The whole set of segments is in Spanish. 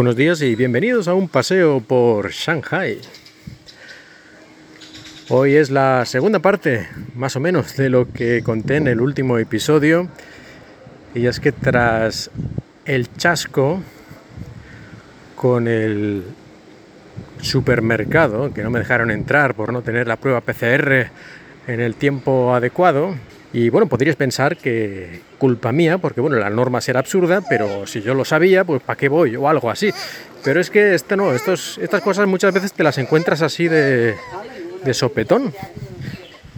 Buenos días y bienvenidos a un paseo por Shanghai. Hoy es la segunda parte, más o menos, de lo que conté en el último episodio. Y es que tras el chasco con el supermercado, que no me dejaron entrar por no tener la prueba PCR en el tiempo adecuado, y bueno, podrías pensar que culpa mía, porque bueno, la norma será absurda, pero si yo lo sabía, pues ¿para qué voy? O algo así. Pero es que este no, estos, estas cosas muchas veces te las encuentras así de, de sopetón.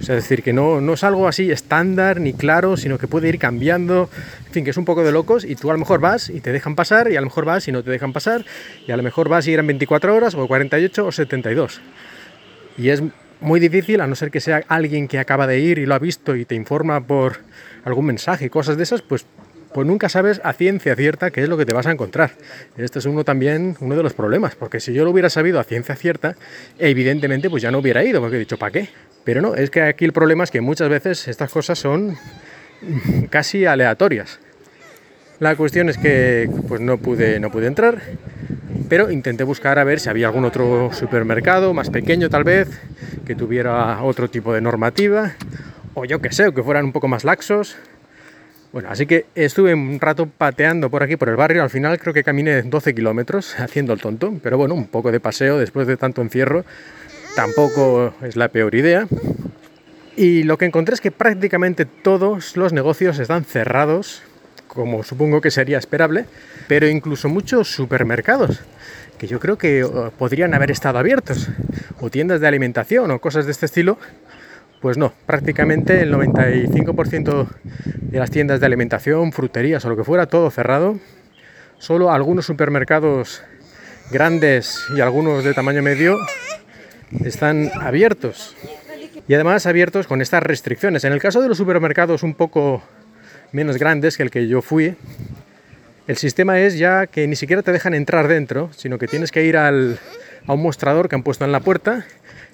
es decir, que no, no es algo así estándar ni claro, sino que puede ir cambiando. En fin, que es un poco de locos y tú a lo mejor vas y te dejan pasar, y a lo mejor vas y no te dejan pasar, y a lo mejor vas y eran 24 horas, o 48 o 72. Y es muy difícil, a no ser que sea alguien que acaba de ir y lo ha visto y te informa por algún mensaje y cosas de esas, pues, pues nunca sabes a ciencia cierta qué es lo que te vas a encontrar. Este es uno también, uno de los problemas, porque si yo lo hubiera sabido a ciencia cierta, evidentemente pues ya no hubiera ido, porque he dicho, ¿para qué? Pero no, es que aquí el problema es que muchas veces estas cosas son casi aleatorias. La cuestión es que pues no pude, no pude entrar, pero intenté buscar a ver si había algún otro supermercado más pequeño tal vez, que tuviera otro tipo de normativa, o yo que sé, o que fueran un poco más laxos. Bueno, así que estuve un rato pateando por aquí, por el barrio. Al final creo que caminé 12 kilómetros haciendo el tonto, pero bueno, un poco de paseo después de tanto encierro tampoco es la peor idea. Y lo que encontré es que prácticamente todos los negocios están cerrados, como supongo que sería esperable, pero incluso muchos supermercados que yo creo que uh, podrían haber estado abiertos, o tiendas de alimentación o cosas de este estilo, pues no, prácticamente el 95% de las tiendas de alimentación, fruterías o lo que fuera, todo cerrado. Solo algunos supermercados grandes y algunos de tamaño medio están abiertos. Y además abiertos con estas restricciones. En el caso de los supermercados un poco menos grandes que el que yo fui, el sistema es ya que ni siquiera te dejan entrar dentro, sino que tienes que ir al, a un mostrador que han puesto en la puerta,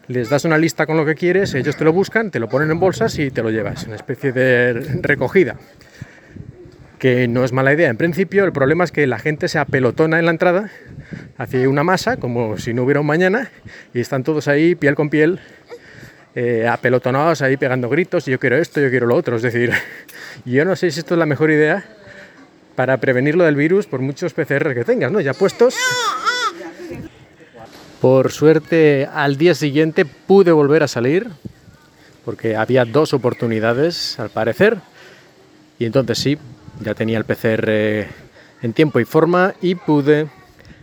les das una lista con lo que quieres, ellos te lo buscan, te lo ponen en bolsas y te lo llevas, una especie de recogida. Que no es mala idea. En principio, el problema es que la gente se apelotona en la entrada, hace una masa como si no hubiera un mañana y están todos ahí piel con piel eh, apelotonados ahí pegando gritos yo quiero esto, yo quiero lo otro. Es decir, yo no sé si esto es la mejor idea para prevenirlo del virus por muchos PCR que tengas, ¿no? Ya puestos. Por suerte, al día siguiente pude volver a salir, porque había dos oportunidades, al parecer, y entonces sí, ya tenía el PCR en tiempo y forma y pude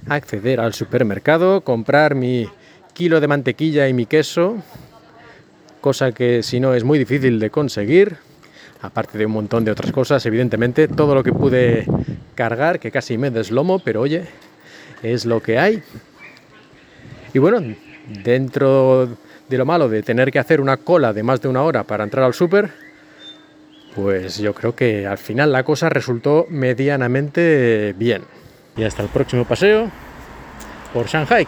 acceder al supermercado, comprar mi kilo de mantequilla y mi queso, cosa que si no es muy difícil de conseguir, aparte de un montón de otras cosas, evidentemente, todo lo que pude cargar, que casi me deslomo, pero oye, es lo que hay. Y bueno, dentro de lo malo de tener que hacer una cola de más de una hora para entrar al súper, pues yo creo que al final la cosa resultó medianamente bien. Y hasta el próximo paseo por Shanghai.